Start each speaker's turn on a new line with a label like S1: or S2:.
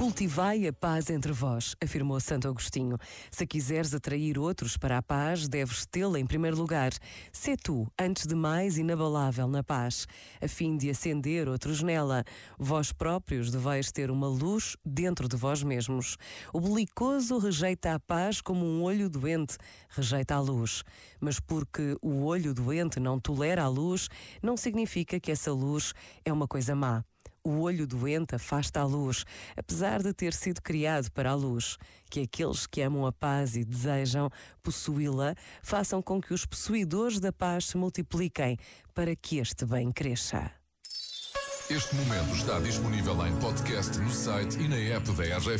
S1: Cultivai a paz entre vós, afirmou Santo Agostinho. Se quiseres atrair outros para a paz, deves tê-la em primeiro lugar. Sê tu, antes de mais, inabalável na paz, a fim de acender outros nela. Vós próprios deveis ter uma luz dentro de vós mesmos. O belicoso rejeita a paz como um olho doente rejeita a luz. Mas porque o olho doente não tolera a luz, não significa que essa luz é uma coisa má. O olho doente afasta a luz, apesar de ter sido criado para a luz. Que aqueles que amam a paz e desejam possuí-la façam com que os possuidores da paz se multipliquem, para que este bem cresça.
S2: Este momento está disponível em podcast no site e na app da RGF.